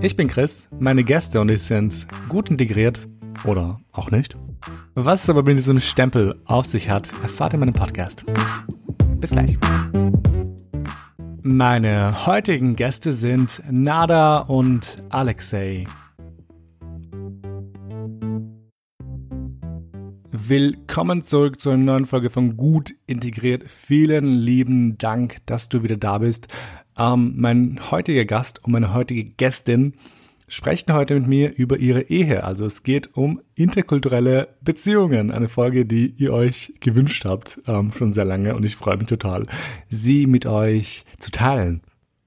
Ich bin Chris, meine Gäste und ich sind gut integriert oder auch nicht. Was es aber mit diesem Stempel auf sich hat, erfahrt ihr in meinem Podcast. Bis gleich. Meine heutigen Gäste sind Nada und Alexei. Willkommen zurück zu einer neuen Folge von Gut Integriert. Vielen lieben Dank, dass du wieder da bist. Ähm, mein heutiger Gast und meine heutige Gästin sprechen heute mit mir über ihre Ehe. Also es geht um interkulturelle Beziehungen. Eine Folge, die ihr euch gewünscht habt, ähm, schon sehr lange und ich freue mich total, sie mit euch zu teilen.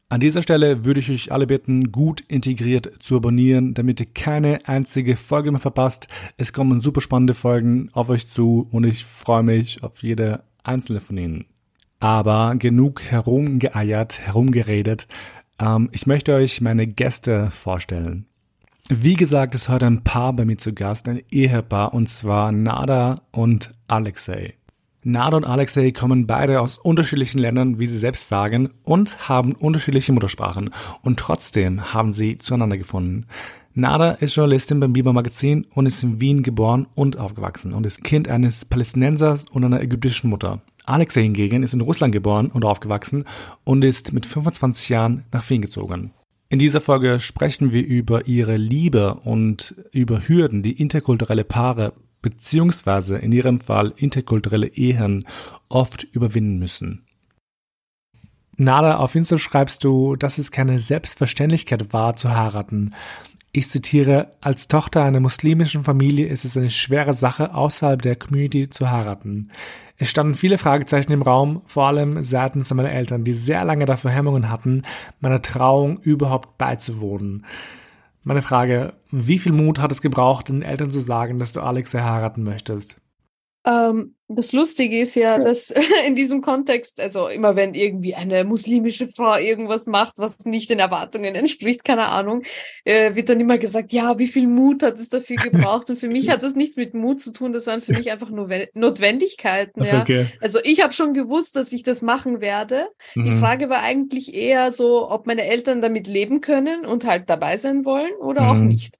An dieser Stelle würde ich euch alle bitten, gut integriert zu abonnieren, damit ihr keine einzige Folge mehr verpasst. Es kommen super spannende Folgen auf euch zu und ich freue mich auf jede einzelne von ihnen. Aber genug herumgeeiert, herumgeredet. Ähm, ich möchte euch meine Gäste vorstellen. Wie gesagt, ist heute ein Paar bei mir zu Gast, ein Ehepaar, und zwar Nada und Alexei. Nada und Alexei kommen beide aus unterschiedlichen Ländern, wie sie selbst sagen, und haben unterschiedliche Muttersprachen. Und trotzdem haben sie zueinander gefunden. Nada ist Journalistin beim Biber Magazin und ist in Wien geboren und aufgewachsen und ist Kind eines Palästinensers und einer ägyptischen Mutter. Alexei hingegen ist in Russland geboren und aufgewachsen und ist mit 25 Jahren nach Wien gezogen. In dieser Folge sprechen wir über ihre Liebe und über Hürden, die interkulturelle Paare beziehungsweise in ihrem Fall interkulturelle Ehen oft überwinden müssen. Nada, auf Insta schreibst du, dass es keine Selbstverständlichkeit war, zu heiraten. Ich zitiere, als Tochter einer muslimischen Familie ist es eine schwere Sache, außerhalb der Community zu heiraten. Es standen viele Fragezeichen im Raum, vor allem seitens meiner Eltern, die sehr lange dafür Hemmungen hatten, meiner Trauung überhaupt beizuwohnen. Meine Frage, wie viel Mut hat es gebraucht, den Eltern zu sagen, dass du Alex heiraten möchtest? Ähm, das Lustige ist ja, dass in diesem Kontext, also immer wenn irgendwie eine muslimische Frau irgendwas macht, was nicht den Erwartungen entspricht, keine Ahnung, äh, wird dann immer gesagt, ja, wie viel Mut hat es dafür gebraucht? Und für mich hat das nichts mit Mut zu tun, das waren für mich einfach nur Notwendigkeiten. Ja. Okay. Also ich habe schon gewusst, dass ich das machen werde. Mhm. Die Frage war eigentlich eher so, ob meine Eltern damit leben können und halt dabei sein wollen oder mhm. auch nicht.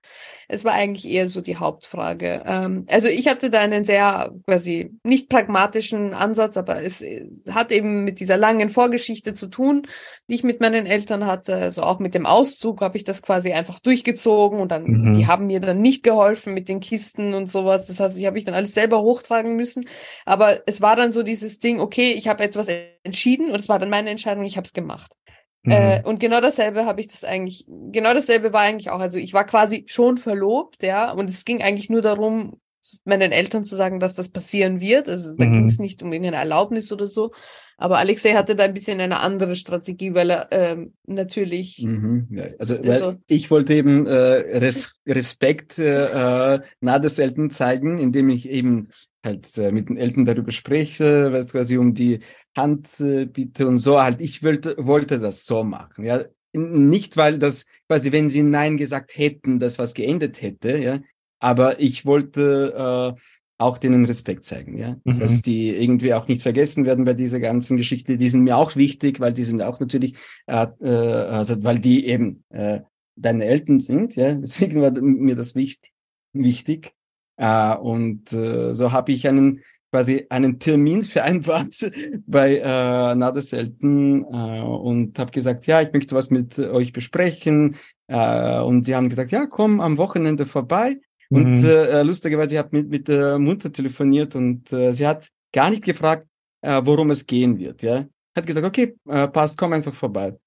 Es war eigentlich eher so die Hauptfrage. Ähm, also ich hatte da einen sehr quasi nicht nicht pragmatischen Ansatz, aber es, es, hat eben mit dieser langen Vorgeschichte zu tun, die ich mit meinen Eltern hatte. Also auch mit dem Auszug habe ich das quasi einfach durchgezogen und dann, mhm. die haben mir dann nicht geholfen mit den Kisten und sowas. Das heißt, ich habe ich dann alles selber hochtragen müssen. Aber es war dann so dieses Ding, okay, ich habe etwas entschieden und es war dann meine Entscheidung, ich habe es gemacht. Mhm. Äh, und genau dasselbe habe ich das eigentlich, genau dasselbe war eigentlich auch. Also ich war quasi schon verlobt, ja, und es ging eigentlich nur darum, meinen Eltern zu sagen, dass das passieren wird. Also da mhm. ging es nicht um irgendeine Erlaubnis oder so. Aber Alexei hatte da ein bisschen eine andere Strategie, weil er ähm, natürlich. Mhm, ja, also, also ich wollte eben äh, Res Respekt äh, nahe des Eltern zeigen, indem ich eben halt äh, mit den Eltern darüber spreche, was quasi um die Hand äh, bitte und so. Halt, ich wollte, wollte das so machen. Ja, nicht weil das quasi, wenn sie Nein gesagt hätten, das was geendet hätte, ja, aber ich wollte äh, auch denen Respekt zeigen, ja, mhm. dass die irgendwie auch nicht vergessen werden bei dieser ganzen Geschichte. Die sind mir auch wichtig, weil die sind auch natürlich, äh, äh, also weil die eben äh, deine Eltern sind, ja, deswegen war mir das wichtig. wichtig. Äh, und äh, so habe ich einen quasi einen Termin vereinbart bei äh, Nada Selten äh, und habe gesagt, ja, ich möchte was mit euch besprechen. Äh, und die haben gesagt, ja, komm am Wochenende vorbei. Und mhm. äh, lustigerweise, ich habe mit, mit der Mutter telefoniert und äh, sie hat gar nicht gefragt, äh, worum es gehen wird. Ja? Hat gesagt, okay, äh, passt, komm einfach vorbei.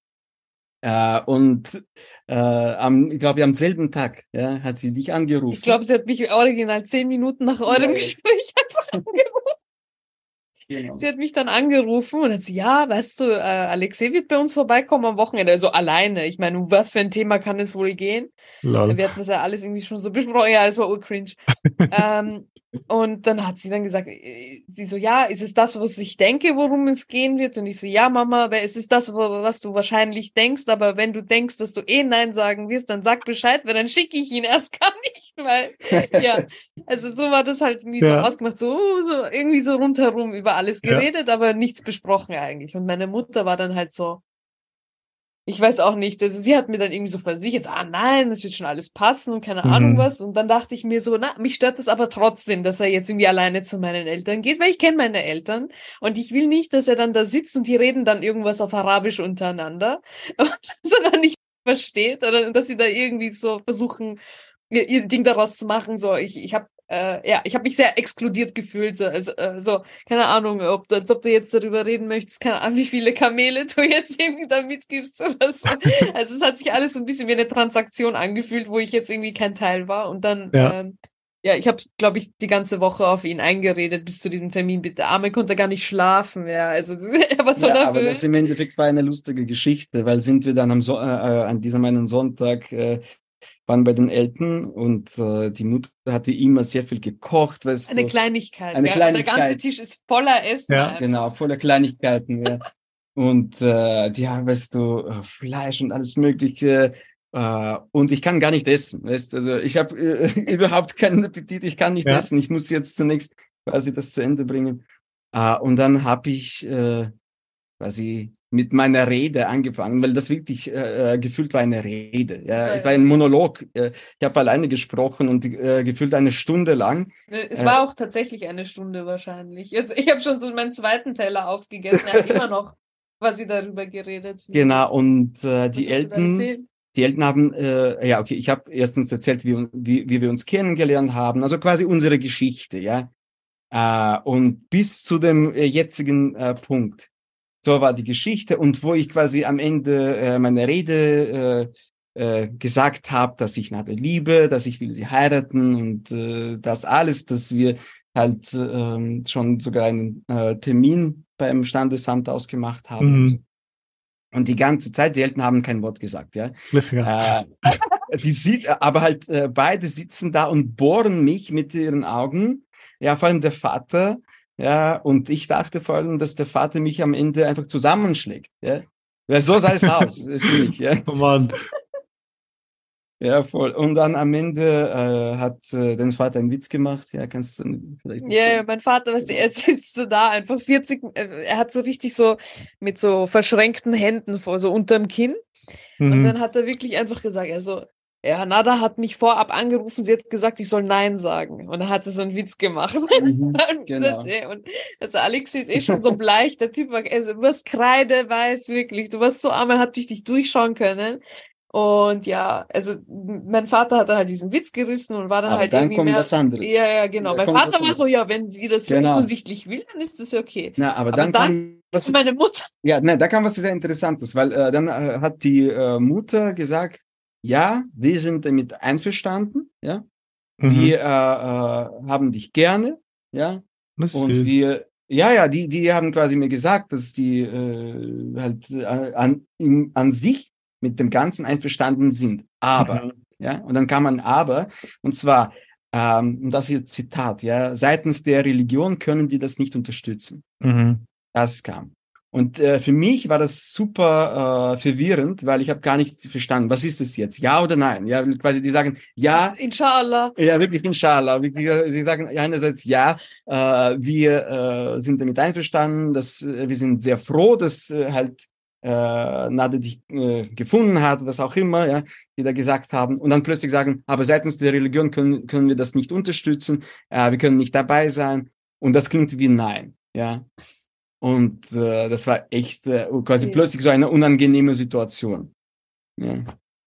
Äh, und äh, am, ich glaube, am selben Tag ja, hat sie dich angerufen. Ich glaube, sie hat mich original zehn Minuten nach eurem ja, Gespräch einfach angerufen. Genau. Sie hat mich dann angerufen und hat so, ja, weißt du, äh, Alexei wird bei uns vorbeikommen am Wochenende, also alleine. Ich meine, was für ein Thema kann es wohl gehen? Lol. Wir hatten das ja alles irgendwie schon so besprochen, ja, es war urcringe. ähm, und dann hat sie dann gesagt, äh, sie so, ja, ist es das, was ich denke, worum es gehen wird? Und ich so, ja, Mama, es ist das, was du wahrscheinlich denkst, aber wenn du denkst, dass du eh Nein sagen wirst, dann sag Bescheid, weil dann schicke ich ihn erst gar nicht, weil, ja, also so war das halt irgendwie ja. so ausgemacht, so, so irgendwie so rundherum über alles geredet, ja. aber nichts besprochen eigentlich. Und meine Mutter war dann halt so, ich weiß auch nicht, also sie hat mir dann irgendwie so versichert, ah nein, das wird schon alles passen und keine mhm. Ahnung was. Und dann dachte ich mir so, na, mich stört das aber trotzdem, dass er jetzt irgendwie alleine zu meinen Eltern geht, weil ich kenne meine Eltern und ich will nicht, dass er dann da sitzt und die reden dann irgendwas auf Arabisch untereinander und dass er dann nicht versteht oder dass sie da irgendwie so versuchen, ihr, ihr Ding daraus zu machen. So, ich, ich habe äh, ja, ich habe mich sehr exkludiert gefühlt. So, also, äh, so, keine Ahnung, ob, als ob du jetzt darüber reden möchtest, keine Ahnung, wie viele Kamele du jetzt irgendwie da mitgibst oder so. also es hat sich alles so ein bisschen wie eine Transaktion angefühlt, wo ich jetzt irgendwie kein Teil war. Und dann, ja, ähm, ja ich habe, glaube ich, die ganze Woche auf ihn eingeredet bis zu diesem Termin. Der Arme konnte gar nicht schlafen. Ja, also er war so ja, nervös. Aber das im Endeffekt war eine lustige Geschichte, weil sind wir dann am so äh, äh an diesem einen Sonntag äh, waren bei den Eltern und äh, die Mutter hatte immer sehr viel gekocht. Weißt eine du, Kleinigkeit. Eine ja. Kleinigkeit. Der ganze Tisch ist voller Essen. Ja, genau, voller Kleinigkeiten. ja. Und äh, ja, weißt du, äh, Fleisch und alles Mögliche. Äh, und ich kann gar nicht essen. Weißt also ich habe äh, überhaupt keinen Appetit, ich kann nicht ja. essen. Ich muss jetzt zunächst quasi das zu Ende bringen. Äh, und dann habe ich äh, quasi mit meiner Rede angefangen, weil das wirklich äh, äh gefühlt war eine Rede. Ja, ich war ein Monolog. Äh, ich habe alleine gesprochen und äh, gefühlt eine Stunde lang. Es äh, war auch tatsächlich eine Stunde wahrscheinlich. Also ich habe schon so meinen zweiten Teller aufgegessen. Er hat immer noch quasi darüber geredet. Genau und äh, die Eltern. Die Eltern haben, äh, ja, okay, ich habe erstens erzählt, wie, wie, wie wir uns kennengelernt haben, also quasi unsere Geschichte, ja. Äh, und bis zu dem äh, jetzigen äh, Punkt so war die Geschichte und wo ich quasi am Ende äh, meine Rede äh, äh, gesagt habe, dass ich Nadel liebe, dass ich will sie heiraten und äh, das alles, dass wir halt äh, schon sogar einen äh, Termin beim Standesamt ausgemacht haben. Mhm. Und die ganze Zeit, die Eltern haben kein Wort gesagt, ja. Äh, die sieht, aber halt äh, beide sitzen da und bohren mich mit ihren Augen. Ja, vor allem der Vater, ja, und ich dachte vor allem, dass der Vater mich am Ende einfach zusammenschlägt. Ja, ja so sah es aus, finde ich. Ja. Oh Mann. Ja, voll. Und dann am Ende äh, hat äh, dein Vater einen Witz gemacht. Ja, kannst du vielleicht. Ja, yeah, mein Vater, weißt du, er sitzt so da, einfach 40, äh, er hat so richtig so mit so verschränkten Händen vor, so unterm Kinn. Mhm. Und dann hat er wirklich einfach gesagt, also, ja, Nada hat mich vorab angerufen, sie hat gesagt, ich soll Nein sagen. Und dann hat so einen Witz gemacht. Mhm, genau. das, und also Alex ist eh schon so bleich, der Typ war, also was Kreide weiß wirklich, du warst so arm, er hat dich durchschauen können. Und ja, also mein Vater hat dann halt diesen Witz gerissen und war dann Aber halt dann irgendwie kommt mehr, was anderes. Ja, ja, genau. Da mein Vater war so, ja, wenn sie das genau. offensichtlich will, dann ist das okay. Na, aber, aber dann, dann kam was, meine Mutter. Ja, ne, da kam was sehr Interessantes, weil äh, dann äh, hat die äh, Mutter gesagt, ja, wir sind damit einverstanden, ja. Mhm. Wir äh, äh, haben dich gerne, ja. Das und süß. wir, ja, ja, die, die haben quasi mir gesagt, dass die äh, halt äh, an, in, an sich mit dem Ganzen einverstanden sind. Aber, mhm. ja, und dann kam ein Aber, und zwar, ähm, und das ist Zitat, ja, seitens der Religion können die das nicht unterstützen. Mhm. Das kam. Und äh, für mich war das super äh, verwirrend, weil ich habe gar nicht verstanden, was ist es jetzt, ja oder nein? Ja, quasi die sagen ja. Inshallah. Ja, wirklich inshallah. Sie sagen einerseits ja, äh, wir äh, sind damit einverstanden, dass äh, wir sind sehr froh, dass äh, halt äh, Nade dich äh, gefunden hat, was auch immer, ja, die da gesagt haben, und dann plötzlich sagen, aber seitens der Religion können, können wir das nicht unterstützen, äh, wir können nicht dabei sein, und das klingt wie Nein, ja. Und äh, das war echt äh, quasi ja. plötzlich so eine unangenehme Situation. Ja.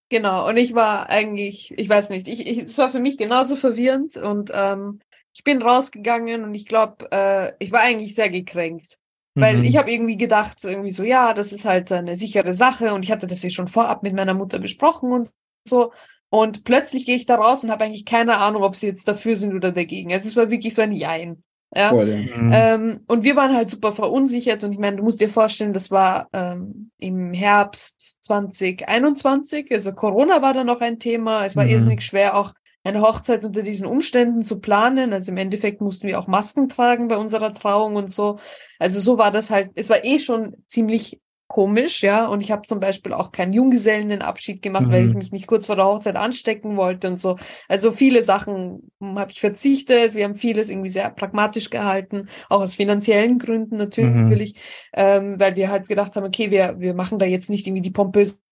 Genau, und ich war eigentlich, ich weiß nicht, ich, ich, es war für mich genauso verwirrend und ähm, ich bin rausgegangen und ich glaube, äh, ich war eigentlich sehr gekränkt. Weil mhm. ich habe irgendwie gedacht, irgendwie so, ja, das ist halt eine sichere Sache und ich hatte das ja schon vorab mit meiner Mutter besprochen und so. Und plötzlich gehe ich da raus und habe eigentlich keine Ahnung, ob sie jetzt dafür sind oder dagegen. Also es war wirklich so ein Jein. Ja. Mhm. Ähm, und wir waren halt super verunsichert und ich meine, du musst dir vorstellen, das war ähm, im Herbst 2021, also Corona war da noch ein Thema. Es war mhm. irrsinnig schwer, auch eine Hochzeit unter diesen Umständen zu planen. Also im Endeffekt mussten wir auch Masken tragen bei unserer Trauung und so. Also so war das halt, es war eh schon ziemlich komisch, ja. Und ich habe zum Beispiel auch keinen Junggesellenabschied gemacht, mhm. weil ich mhm. mich nicht kurz vor der Hochzeit anstecken wollte und so. Also viele Sachen habe ich verzichtet. Wir haben vieles irgendwie sehr pragmatisch gehalten, auch aus finanziellen Gründen natürlich, mhm. ähm, weil wir halt gedacht haben, okay, wir, wir machen da jetzt nicht irgendwie die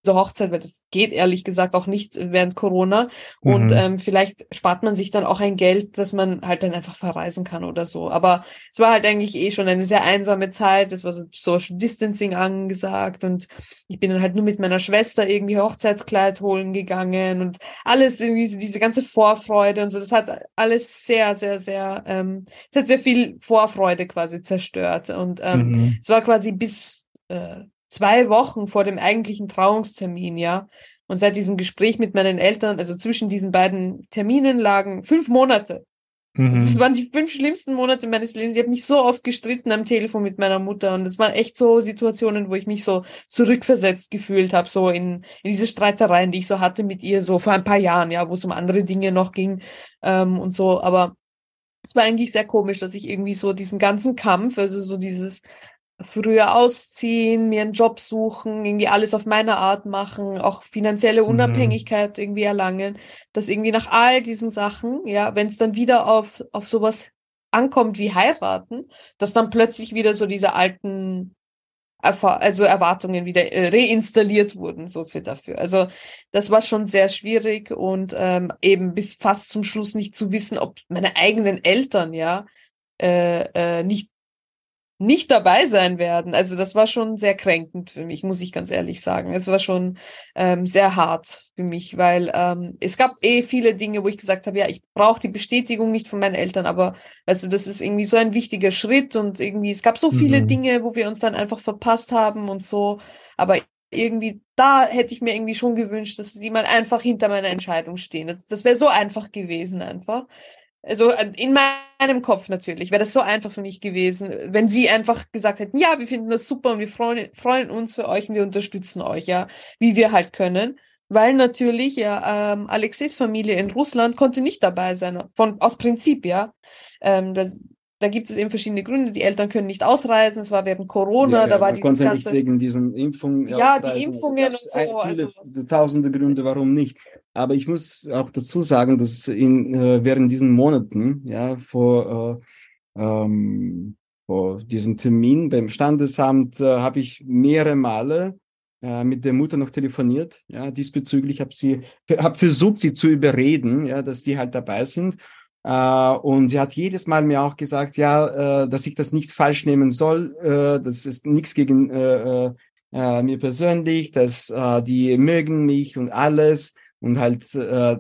pompöse Hochzeit, weil das geht ehrlich gesagt auch nicht während Corona. Und mhm. ähm, vielleicht spart man sich dann auch ein Geld, dass man halt dann einfach verreisen kann oder so. Aber es war halt eigentlich eh schon eine sehr einsame Zeit. Es war so Social Distancing angesagt und ich bin dann halt nur mit meiner Schwester irgendwie Hochzeitskleid holen gegangen und alles irgendwie so diese ganze Vorfreude und so. Das hat alles sehr, sehr, sehr, ähm, es hat sehr viel Vorfreude quasi zerstört. Und ähm, mhm. es war quasi bis äh, zwei Wochen vor dem eigentlichen Trauungstermin, ja. Und seit diesem Gespräch mit meinen Eltern, also zwischen diesen beiden Terminen lagen fünf Monate. Mhm. Also das waren die fünf schlimmsten Monate meines Lebens. Ich habe mich so oft gestritten am Telefon mit meiner Mutter und das waren echt so Situationen, wo ich mich so zurückversetzt gefühlt habe, so in, in diese Streitereien, die ich so hatte mit ihr, so vor ein paar Jahren, ja, wo es um andere Dinge noch ging ähm, und so. Aber es war eigentlich sehr komisch, dass ich irgendwie so diesen ganzen Kampf, also so dieses früher ausziehen, mir einen Job suchen, irgendwie alles auf meine Art machen, auch finanzielle mhm. Unabhängigkeit mhm. irgendwie erlangen, dass irgendwie nach all diesen Sachen, ja, wenn es dann wieder auf, auf sowas ankommt wie heiraten, dass dann plötzlich wieder so diese alten also Erwartungen wieder äh, reinstalliert wurden, so viel dafür. Also das war schon sehr schwierig und ähm, eben bis fast zum Schluss nicht zu wissen, ob meine eigenen Eltern ja äh, äh, nicht nicht dabei sein werden. Also das war schon sehr kränkend für mich, muss ich ganz ehrlich sagen. Es war schon ähm, sehr hart für mich, weil ähm, es gab eh viele Dinge, wo ich gesagt habe, ja, ich brauche die Bestätigung nicht von meinen Eltern, aber also das ist irgendwie so ein wichtiger Schritt und irgendwie es gab so viele mhm. Dinge, wo wir uns dann einfach verpasst haben und so. Aber irgendwie da hätte ich mir irgendwie schon gewünscht, dass sie mal einfach hinter meiner Entscheidung stehen. Das, das wäre so einfach gewesen einfach. Also in meinem Kopf natürlich wäre das so einfach für mich gewesen, wenn sie einfach gesagt hätten, ja, wir finden das super und wir freuen, freuen uns für euch und wir unterstützen euch, ja, wie wir halt können. Weil natürlich, ja, ähm, Alexis Familie in Russland konnte nicht dabei sein, von, aus Prinzip, ja. Ähm, das, da gibt es eben verschiedene Gründe. Die Eltern können nicht ausreisen. Es war während Corona, ja, da war dieses ganze... nicht wegen diesen Impfungen. Ja, die Impfungen und so. Viele, also... Tausende Gründe, warum nicht. Aber ich muss auch dazu sagen, dass in, äh, während diesen Monaten, ja, vor, äh, ähm, vor diesem Termin beim Standesamt, äh, habe ich mehrere Male äh, mit der Mutter noch telefoniert. Ja, diesbezüglich habe sie, habe versucht, sie zu überreden, ja, dass die halt dabei sind. Uh, und sie hat jedes Mal mir auch gesagt, ja, uh, dass ich das nicht falsch nehmen soll. Uh, das ist nichts gegen mir persönlich, dass die mögen mich und alles und halt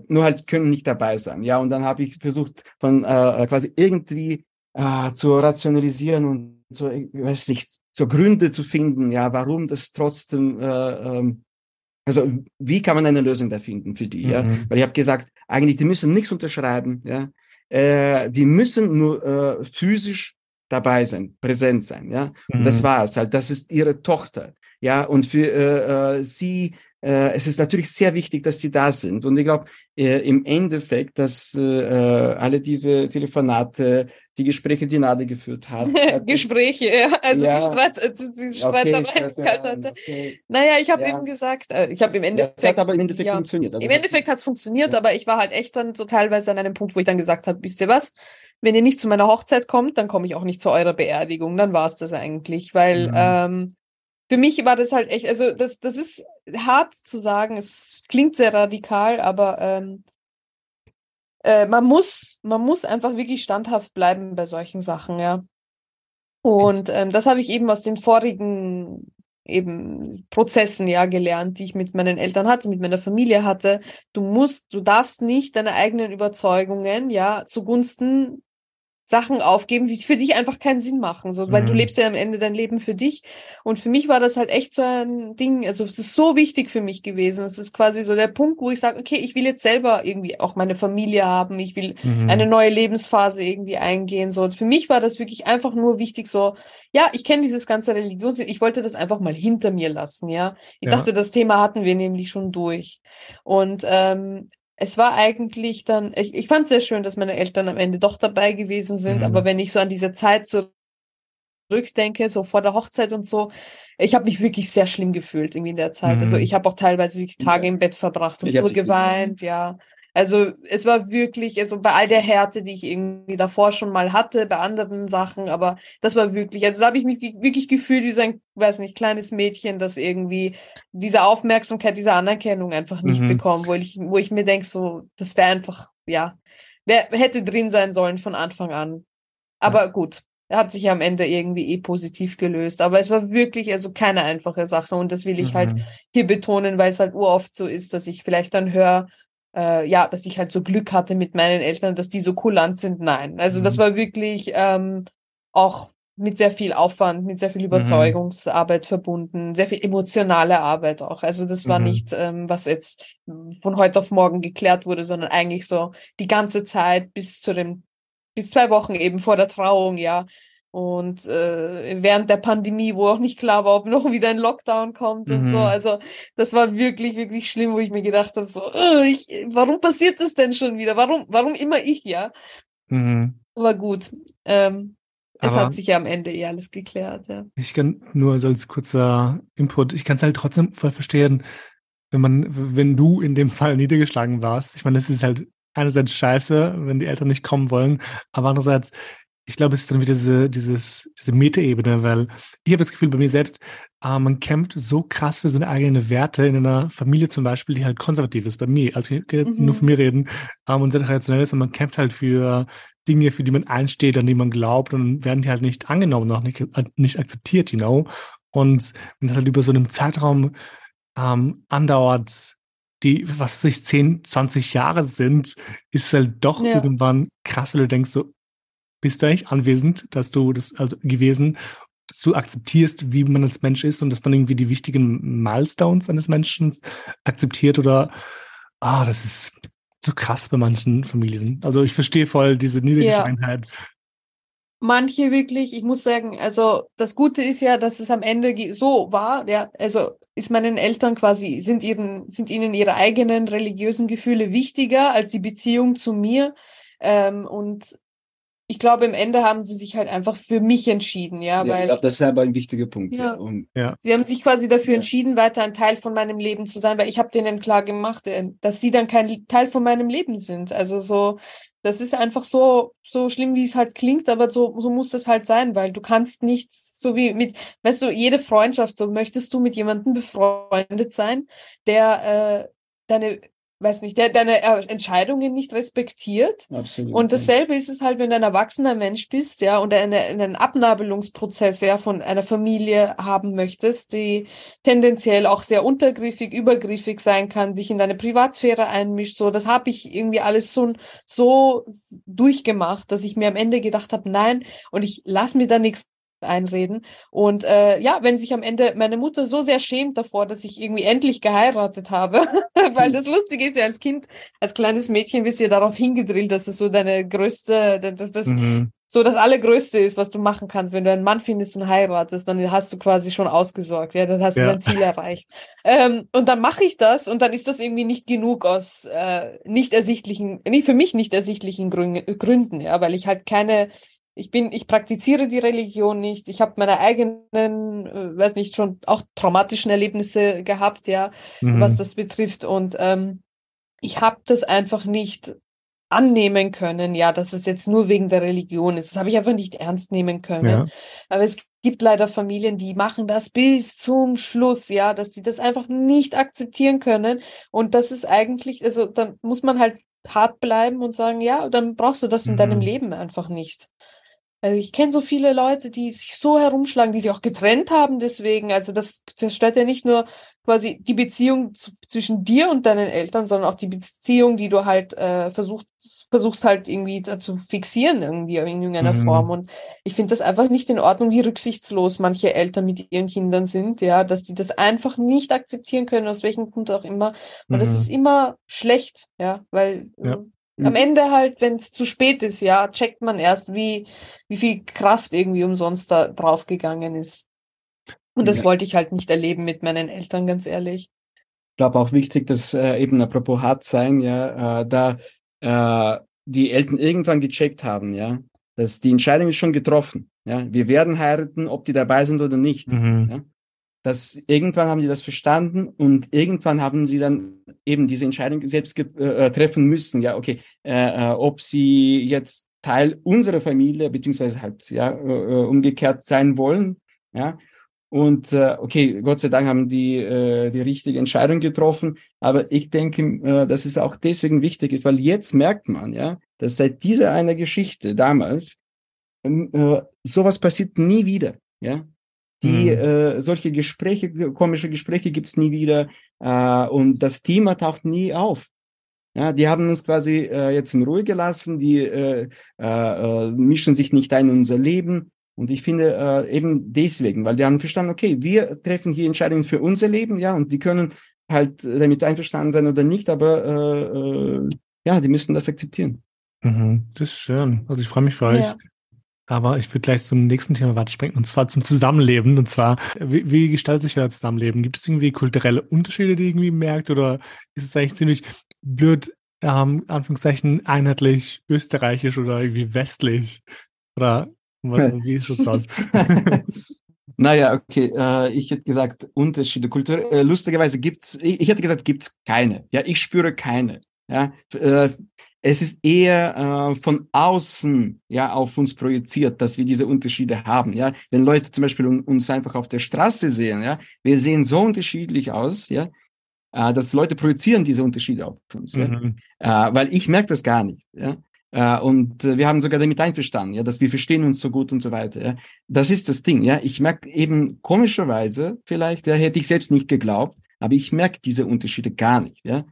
nur halt können nicht dabei sein. Ja, und dann habe ich versucht, von quasi irgendwie zu rationalisieren und so, ich weiß nicht, so Gründe zu finden, ja, warum das trotzdem ähm, also wie kann man eine Lösung da finden für die? Mhm. Ja? Weil ich habe gesagt, eigentlich, die müssen nichts unterschreiben, ja äh, die müssen nur äh, physisch dabei sein, präsent sein, ja. Mhm. Und das mhm. war's halt. Das ist ihre Tochter, ja. Und für äh, äh, sie äh, es ist natürlich sehr wichtig, dass sie da sind. Und ich glaube äh, im Endeffekt, dass äh, äh alle diese Telefonate, die Gespräche, die Nade geführt hat. Gespräche, ja. Also ja. die, Streit, die Streitereien okay, hatte. Okay. Naja, ich habe ja. eben gesagt, äh, ich habe im Endeffekt. Ja, es hat aber im Endeffekt ja, funktioniert. Also Im Endeffekt hat es funktioniert, aber ich war halt echt dann so teilweise an einem Punkt, wo ich dann gesagt habe, wisst ihr was? Wenn ihr nicht zu meiner Hochzeit kommt, dann komme ich auch nicht zu eurer Beerdigung. Dann war es das eigentlich, weil mhm. ähm, für mich war das halt echt, also das, das ist hart zu sagen, es klingt sehr radikal, aber ähm, äh, man muss, man muss einfach wirklich standhaft bleiben bei solchen Sachen, ja. Und ähm, das habe ich eben aus den vorigen eben Prozessen ja gelernt, die ich mit meinen Eltern hatte, mit meiner Familie hatte. Du musst, du darfst nicht deine eigenen Überzeugungen ja zugunsten Sachen aufgeben, die für dich einfach keinen Sinn machen, so, weil mhm. du lebst ja am Ende dein Leben für dich. Und für mich war das halt echt so ein Ding, also es ist so wichtig für mich gewesen. Es ist quasi so der Punkt, wo ich sage, okay, ich will jetzt selber irgendwie auch meine Familie haben, ich will mhm. eine neue Lebensphase irgendwie eingehen, so. Und für mich war das wirklich einfach nur wichtig, so, ja, ich kenne dieses ganze Religions, ich wollte das einfach mal hinter mir lassen, ja. Ich ja. dachte, das Thema hatten wir nämlich schon durch. Und ähm, es war eigentlich dann, ich, ich fand es sehr schön, dass meine Eltern am Ende doch dabei gewesen sind, mhm. aber wenn ich so an diese Zeit zurückdenke, so vor der Hochzeit und so, ich habe mich wirklich sehr schlimm gefühlt irgendwie in der Zeit. Also mhm. Also ich habe auch teilweise wirklich Tage ja. im Bett verbracht und nur geweint, ja. Also es war wirklich, also bei all der Härte, die ich irgendwie davor schon mal hatte, bei anderen Sachen, aber das war wirklich, also da habe ich mich wirklich gefühlt wie so ein, weiß nicht, kleines Mädchen, das irgendwie diese Aufmerksamkeit, diese Anerkennung einfach nicht mhm. bekommt, wo ich, wo ich mir denke, so, das wäre einfach, ja, wer hätte drin sein sollen von Anfang an. Aber ja. gut, hat sich ja am Ende irgendwie eh positiv gelöst. Aber es war wirklich also keine einfache Sache und das will ich halt mhm. halt hier betonen, weil es halt uroft so ist, dass ich vielleicht dann höre, äh, ja, dass ich halt so Glück hatte mit meinen Eltern, dass die so kulant sind. Nein, also mhm. das war wirklich ähm, auch mit sehr viel Aufwand, mit sehr viel mhm. Überzeugungsarbeit mhm. verbunden, sehr viel emotionale Arbeit auch. Also das war mhm. nicht, ähm, was jetzt von heute auf morgen geklärt wurde, sondern eigentlich so die ganze Zeit bis zu dem bis zwei Wochen eben vor der Trauung, ja. Und äh, während der Pandemie, wo auch nicht klar war, ob noch wieder ein Lockdown kommt mhm. und so. Mhm. Also das war wirklich, wirklich schlimm, wo ich mir gedacht habe, so, oh, ich, warum passiert das denn schon wieder? Warum, warum immer ich, ja? Mhm. Aber gut. Ähm, es Aber hat sich ja am Ende eh alles geklärt, ja. Ich kann nur so als kurzer Input, ich kann es halt trotzdem voll verstehen, wenn man, wenn du in dem Fall niedergeschlagen warst. Ich meine, das ist halt einerseits scheiße, wenn die Eltern nicht kommen wollen, aber andererseits, ich glaube, es ist dann wieder diese, dieses, diese Metaebene, weil ich habe das Gefühl bei mir selbst, äh, man kämpft so krass für seine eigenen Werte in einer Familie zum Beispiel, die halt konservativ ist, bei mir, also ich kann mhm. nur von mir reden, ähm, und sehr traditionell ist und man kämpft halt für Dinge, für die man einsteht, an die man glaubt und werden die halt nicht angenommen, noch nicht, äh, nicht akzeptiert, you know. Und wenn das halt über so einen Zeitraum ähm, andauert, die, was sich 10, 20 Jahre sind, ist halt doch ja. irgendwann krass, weil du denkst so, bist du eigentlich anwesend, dass du das also gewesen, dass du akzeptierst, wie man als Mensch ist und dass man irgendwie die wichtigen Milestones eines Menschen akzeptiert oder ah, das ist so krass bei manchen Familien. Also ich verstehe voll diese Niedergeschlagenheit. Ja manche wirklich, ich muss sagen, also das Gute ist ja, dass es am Ende so war, ja, also ist meinen Eltern quasi, sind ihren, sind ihnen ihre eigenen religiösen Gefühle wichtiger als die Beziehung zu mir. Ähm, und ich glaube, im Ende haben sie sich halt einfach für mich entschieden, ja. ja weil, ich glaube, das ist aber ein wichtiger Punkt. Ja. Und, ja. Sie haben sich quasi dafür ja. entschieden, weiter ein Teil von meinem Leben zu sein, weil ich habe denen klar gemacht, äh, dass sie dann kein Teil von meinem Leben sind. Also so, das ist einfach so, so schlimm, wie es halt klingt, aber so, so muss es halt sein, weil du kannst nicht so wie mit, weißt du, jede Freundschaft, so möchtest du mit jemandem befreundet sein, der äh, deine weiß nicht, der deine Entscheidungen nicht respektiert. Absolut. Und dasselbe ist es halt, wenn du ein erwachsener Mensch bist, ja, und eine, einen Abnabelungsprozess ja von einer Familie haben möchtest, die tendenziell auch sehr untergriffig, übergriffig sein kann, sich in deine Privatsphäre einmischt. So, das habe ich irgendwie alles so, so durchgemacht, dass ich mir am Ende gedacht habe, nein, und ich lass mir da nichts einreden. Und äh, ja, wenn sich am Ende meine Mutter so sehr schämt davor, dass ich irgendwie endlich geheiratet habe, weil das Lustige ist ja als Kind, als kleines Mädchen wirst du ja darauf hingedrillt, dass es so deine größte, dass das mhm. so das Allergrößte ist, was du machen kannst. Wenn du einen Mann findest und heiratest, dann hast du quasi schon ausgesorgt, ja, dann hast du dein Ziel erreicht. Ähm, und dann mache ich das und dann ist das irgendwie nicht genug aus äh, nicht ersichtlichen, nicht für mich nicht ersichtlichen Gründen, ja, weil ich halt keine ich bin, ich praktiziere die Religion nicht. Ich habe meine eigenen, äh, weiß nicht, schon auch traumatischen Erlebnisse gehabt, ja, mhm. was das betrifft. Und ähm, ich habe das einfach nicht annehmen können, ja, dass es jetzt nur wegen der Religion ist. Das habe ich einfach nicht ernst nehmen können. Ja. Aber es gibt leider Familien, die machen das bis zum Schluss, ja, dass sie das einfach nicht akzeptieren können. Und das ist eigentlich, also dann muss man halt hart bleiben und sagen, ja, dann brauchst du das in mhm. deinem Leben einfach nicht. Also ich kenne so viele Leute, die sich so herumschlagen, die sich auch getrennt haben deswegen. Also das zerstört ja nicht nur quasi die Beziehung zu, zwischen dir und deinen Eltern, sondern auch die Beziehung, die du halt äh, versuchst, versuchst halt irgendwie zu fixieren irgendwie in irgendeiner mhm. Form. Und ich finde das einfach nicht in Ordnung, wie rücksichtslos manche Eltern mit ihren Kindern sind, ja, dass die das einfach nicht akzeptieren können, aus welchem Grund auch immer. Und mhm. das ist immer schlecht, ja, weil ja. Am mhm. Ende halt, wenn es zu spät ist, ja, checkt man erst, wie, wie viel Kraft irgendwie umsonst da draufgegangen ist. Und das ja. wollte ich halt nicht erleben mit meinen Eltern, ganz ehrlich. Ich glaube auch wichtig, dass äh, eben apropos hart sein, ja, äh, da äh, die Eltern irgendwann gecheckt haben, ja, dass die Entscheidung ist schon getroffen. Ja, wir werden heiraten, ob die dabei sind oder nicht. Mhm. Ja? Dass irgendwann haben die das verstanden und irgendwann haben sie dann eben diese Entscheidung selbst äh, treffen müssen. Ja, okay, äh, äh, ob sie jetzt Teil unserer Familie beziehungsweise halt ja äh, umgekehrt sein wollen. Ja, und äh, okay, Gott sei Dank haben die äh, die richtige Entscheidung getroffen. Aber ich denke, äh, dass es auch deswegen wichtig ist, weil jetzt merkt man ja, dass seit dieser einer Geschichte damals äh, sowas passiert nie wieder. Ja, die mhm. äh, solche Gespräche, komische Gespräche gibt's nie wieder äh, und das Thema taucht nie auf. Ja, die haben uns quasi äh, jetzt in Ruhe gelassen, die äh, äh, mischen sich nicht ein in unser Leben. Und ich finde äh, eben deswegen, weil die haben verstanden, okay, wir treffen hier Entscheidungen für unser Leben, ja, und die können halt damit einverstanden sein oder nicht, aber äh, äh, ja, die müssen das akzeptieren. Mhm, das ist schön. Also ich freue mich für ja. Aber ich würde gleich zum nächsten Thema weiterspringen, und zwar zum Zusammenleben. Und zwar, wie, wie gestaltet sich euer Zusammenleben? Gibt es irgendwie kulturelle Unterschiede, die ihr irgendwie merkt? Oder ist es eigentlich ziemlich blöd, ähm, Anführungszeichen, einheitlich österreichisch oder irgendwie westlich? Oder wie ist das aus? naja, okay. Äh, ich hätte gesagt, Unterschiede. Kultur, äh, lustigerweise gibt's, ich, ich hätte gesagt, gibt's keine. Ja, ich spüre keine. Ja, äh, es ist eher äh, von außen ja auf uns projiziert, dass wir diese Unterschiede haben. Ja, wenn Leute zum Beispiel uns einfach auf der Straße sehen, ja, wir sehen so unterschiedlich aus, ja, äh, dass Leute projizieren diese Unterschiede auf uns. Mhm. Ja? Äh, weil ich merke das gar nicht. Ja. Äh, und wir haben sogar damit einverstanden, ja, dass wir verstehen uns so gut und so weiter. Ja. Das ist das Ding, ja. Ich merke eben komischerweise, vielleicht, ja, hätte ich selbst nicht geglaubt, aber ich merke diese Unterschiede gar nicht, ja.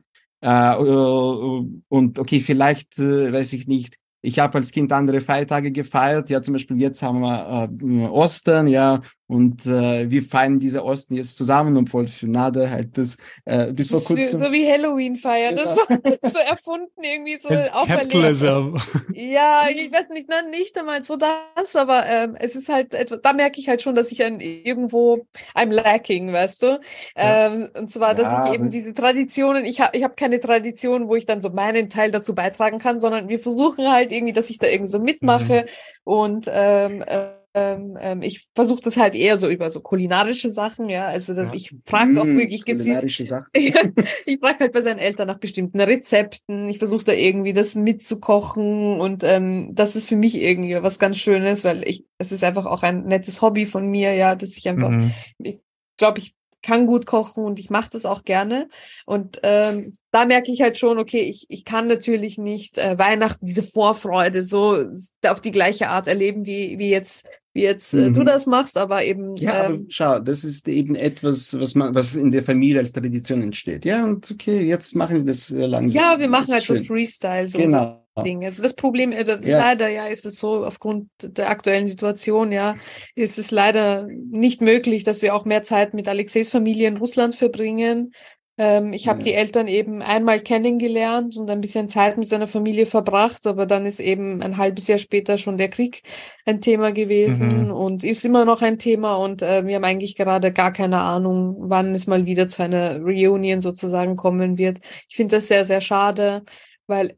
Äh, äh, und okay, vielleicht, äh, weiß ich nicht, ich habe als Kind andere Feiertage gefeiert. Ja, zum Beispiel jetzt haben wir äh, Ostern, ja, und äh, wir feiern diese Osten jetzt zusammen, obwohl für Nade halt das äh, bis vor kurzem... So wie Halloween feiern, das ist so, so erfunden, irgendwie so Capitalism. Ja, ich weiß nicht, nein, nicht einmal so das, aber ähm, es ist halt etwas, da merke ich halt schon, dass ich ein, irgendwo I'm lacking, weißt du? Ähm, und zwar, dass ja, ich eben diese Traditionen, ich habe ich hab keine Tradition, wo ich dann so meinen Teil dazu beitragen kann, sondern wir versuchen halt irgendwie, dass ich da irgendwie so mitmache mhm. und ähm, äh, ähm, ähm, ich versuche das halt eher so über so kulinarische Sachen, ja. Also dass ja. ich frage auch mm, wirklich gezielt. Sachen. ich frage halt bei seinen Eltern nach bestimmten Rezepten. Ich versuche da irgendwie das mitzukochen und ähm, das ist für mich irgendwie was ganz Schönes, weil ich, es ist einfach auch ein nettes Hobby von mir, ja, dass ich einfach, mhm. ich glaube, ich kann gut kochen und ich mache das auch gerne. Und ähm, da merke ich halt schon, okay, ich, ich kann natürlich nicht äh, Weihnachten, diese Vorfreude so auf die gleiche Art erleben, wie, wie jetzt, wie jetzt äh, mhm. du das machst, aber eben. Ja, ähm, aber schau, das ist eben etwas, was man, was in der Familie als Tradition entsteht. Ja, und okay, jetzt machen wir das äh, langsam. Ja, wir machen halt schön. so Freestyle. So genau. Ding. Also das Problem, äh, ja. leider ja, ist es so, aufgrund der aktuellen Situation, ja, ist es leider nicht möglich, dass wir auch mehr Zeit mit Alexeis Familie in Russland verbringen. Ähm, ich habe ja. die Eltern eben einmal kennengelernt und ein bisschen Zeit mit seiner Familie verbracht, aber dann ist eben ein halbes Jahr später schon der Krieg ein Thema gewesen mhm. und ist immer noch ein Thema und äh, wir haben eigentlich gerade gar keine Ahnung, wann es mal wieder zu einer Reunion sozusagen kommen wird. Ich finde das sehr, sehr schade, weil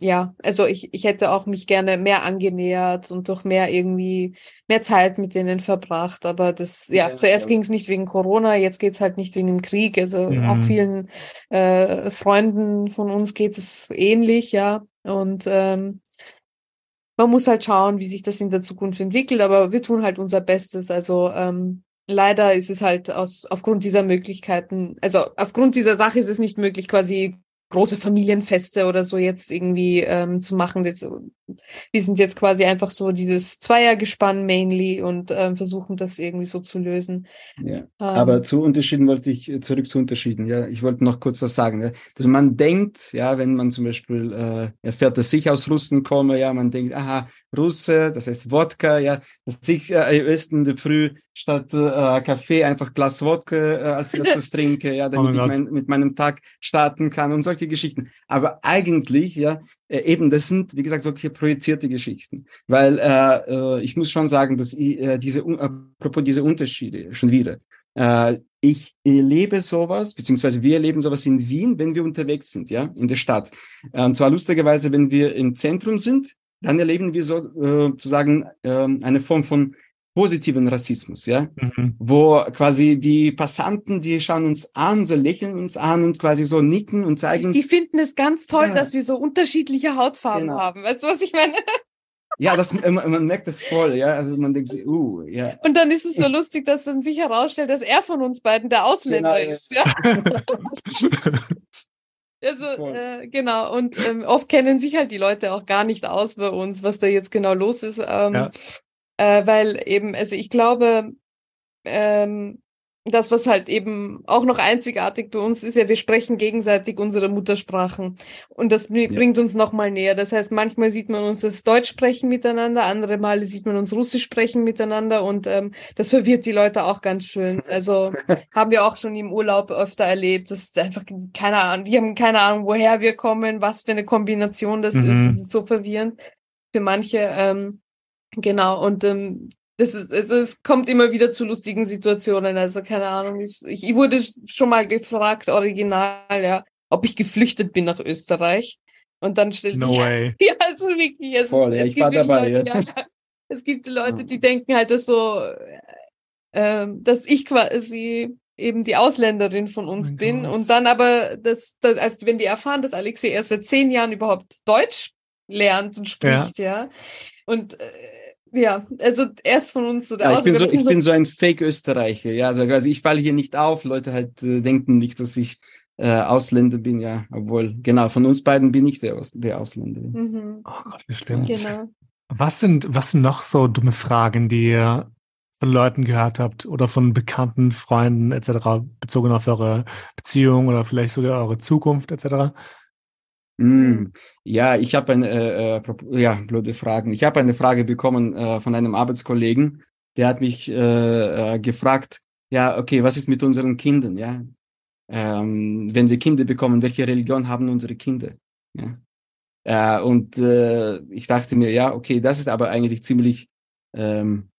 ja, also ich, ich hätte auch mich gerne mehr angenähert und durch mehr irgendwie mehr Zeit mit denen verbracht. Aber das, ja, ja zuerst ja. ging es nicht wegen Corona, jetzt geht's halt nicht wegen dem Krieg. Also mhm. auch vielen äh, Freunden von uns geht es ähnlich, ja. Und ähm, man muss halt schauen, wie sich das in der Zukunft entwickelt, aber wir tun halt unser Bestes. Also ähm, leider ist es halt aus aufgrund dieser Möglichkeiten, also aufgrund dieser Sache ist es nicht möglich, quasi große Familienfeste oder so jetzt irgendwie ähm, zu machen. Das, wir sind jetzt quasi einfach so dieses Zweiergespann mainly und ähm, versuchen das irgendwie so zu lösen. Ja. Ähm, Aber zu Unterschieden wollte ich äh, zurück zu Unterschieden. Ja, ich wollte noch kurz was sagen. Ja. Also man denkt, ja, wenn man zum Beispiel äh, erfährt, dass ich aus Russen komme, ja, man denkt, aha, Russe, das heißt Wodka, ja, dass ich äh, in der Früh statt äh, Kaffee einfach Glas Wodka äh, als erstes trinke, ja, damit oh ich mein, mit meinem Tag starten kann und solche Geschichten. Aber eigentlich, ja, äh, eben, das sind, wie gesagt, solche projizierte Geschichten. Weil äh, äh, ich muss schon sagen, dass ich, äh, diese, apropos diese Unterschiede, schon wieder, äh, ich erlebe sowas, beziehungsweise wir erleben sowas in Wien, wenn wir unterwegs sind, ja, in der Stadt. Äh, und zwar lustigerweise, wenn wir im Zentrum sind, dann erleben wir so, äh, sozusagen äh, eine Form von positiven Rassismus, ja, mhm. wo quasi die Passanten, die schauen uns an, so lächeln uns an und quasi so nicken und zeigen. Die finden es ganz toll, ja. dass wir so unterschiedliche Hautfarben genau. haben. Weißt du, was ich meine? Ja, das, man, man merkt das voll, ja. Also man denkt sich, uh, ja. Und dann ist es so lustig, dass dann sich herausstellt, dass er von uns beiden der Ausländer genau, ist, ja. Also, äh, genau. Und ähm, oft kennen sich halt die Leute auch gar nicht aus bei uns, was da jetzt genau los ist. Ähm, ja. äh, weil eben, also ich glaube, ähm, das, was halt eben auch noch einzigartig bei uns ist, ja, wir sprechen gegenseitig unsere Muttersprachen. Und das ja. bringt uns nochmal näher. Das heißt, manchmal sieht man uns das Deutsch sprechen miteinander, andere Male sieht man uns Russisch sprechen miteinander und ähm, das verwirrt die Leute auch ganz schön. Also haben wir auch schon im Urlaub öfter erlebt. Das ist einfach keine Ahnung, die haben keine Ahnung, woher wir kommen, was für eine Kombination das mhm. ist. Das ist so verwirrend für manche. Ähm, Genau, und ähm, das ist, also es kommt immer wieder zu lustigen Situationen. Also keine Ahnung. Ich, ich wurde schon mal gefragt, original, ja, ob ich geflüchtet bin nach Österreich. Und dann stellt no sich. Way. Ja, also wirklich. Es, Voll, ja, ich war dabei. Leute, ja. Ja, es gibt Leute, die denken halt, dass so, ähm, dass ich quasi eben die Ausländerin von uns oh bin. Gott. Und dann aber, das, das, also wenn die erfahren, dass Alexei erst seit zehn Jahren überhaupt Deutsch lernt und spricht, ja. ja. Und äh, ja, also erst von uns so der ja, ich, bin so, ich so bin so ein Fake-Österreicher, ja. Also, also ich falle hier nicht auf, Leute halt äh, denken nicht, dass ich äh, Ausländer bin, ja. Obwohl, genau, von uns beiden bin ich der, Aus der Ausländer. Mhm. Oh Gott, wie schlimm. Genau. Was sind, was sind noch so dumme Fragen, die ihr von Leuten gehört habt oder von bekannten Freunden etc., bezogen auf eure Beziehung oder vielleicht sogar eure Zukunft etc.? Mm, ja, ich habe eine, äh, äh ja, blöde Fragen. Ich habe eine Frage bekommen äh, von einem Arbeitskollegen, der hat mich äh, äh, gefragt, ja, okay, was ist mit unseren Kindern, ja? Ähm, wenn wir Kinder bekommen, welche Religion haben unsere Kinder? Ja? Äh, und ich dachte mir, ja, okay, das ist aber eigentlich ziemlich ähm,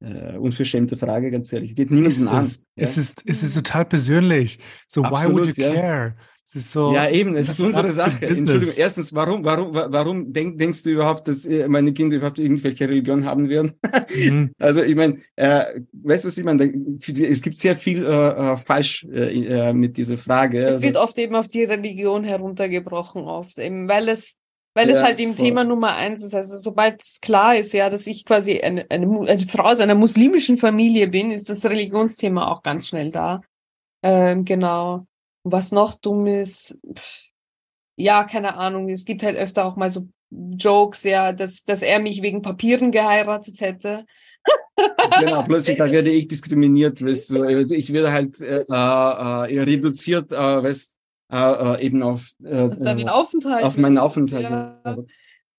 äh, unverschämte Frage, ganz ehrlich. Geht niemanden an. Ja? Es, ist, es ist total persönlich. So, Absolut, why would you care? Ja. So, ja, eben, es ist unsere Sache. Entschuldigung, erstens, warum, warum, warum denk, denkst du überhaupt, dass äh, meine Kinder überhaupt irgendwelche Religion haben werden? Mhm. Also, ich meine, äh, weißt du, was ich meine? Es gibt sehr viel äh, äh falsch äh, äh, mit dieser Frage. Es wird also, oft eben auf die Religion heruntergebrochen, oft eben, weil es weil ja, es halt im Thema Nummer eins ist. Also sobald es klar ist, ja, dass ich quasi eine, eine, eine Frau aus einer muslimischen Familie bin, ist das Religionsthema auch ganz schnell da. Ähm, genau. Was noch dumm ist, ja, keine Ahnung. Es gibt halt öfter auch mal so Jokes, ja, dass, dass er mich wegen Papieren geheiratet hätte. genau, plötzlich da werde ich diskriminiert, weißt du, ich werde halt äh, äh, reduziert, äh, weißt, äh, äh, eben auf, äh, Aufenthalt. auf meinen Aufenthalt. Ja.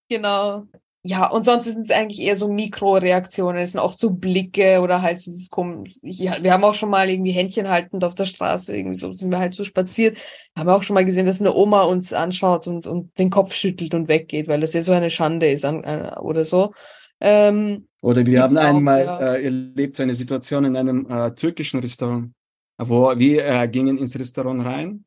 Genau. Ja, und sonst sind es eigentlich eher so Mikroreaktionen. Es sind oft so Blicke oder halt so dieses ich, Wir haben auch schon mal irgendwie Händchen haltend auf der Straße, irgendwie so sind wir halt so spaziert. Haben auch schon mal gesehen, dass eine Oma uns anschaut und, und den Kopf schüttelt und weggeht, weil das ja so eine Schande ist an, äh, oder so. Ähm, oder wir haben einmal ja. äh, erlebt so eine Situation in einem äh, türkischen Restaurant, wo wir äh, gingen ins Restaurant rein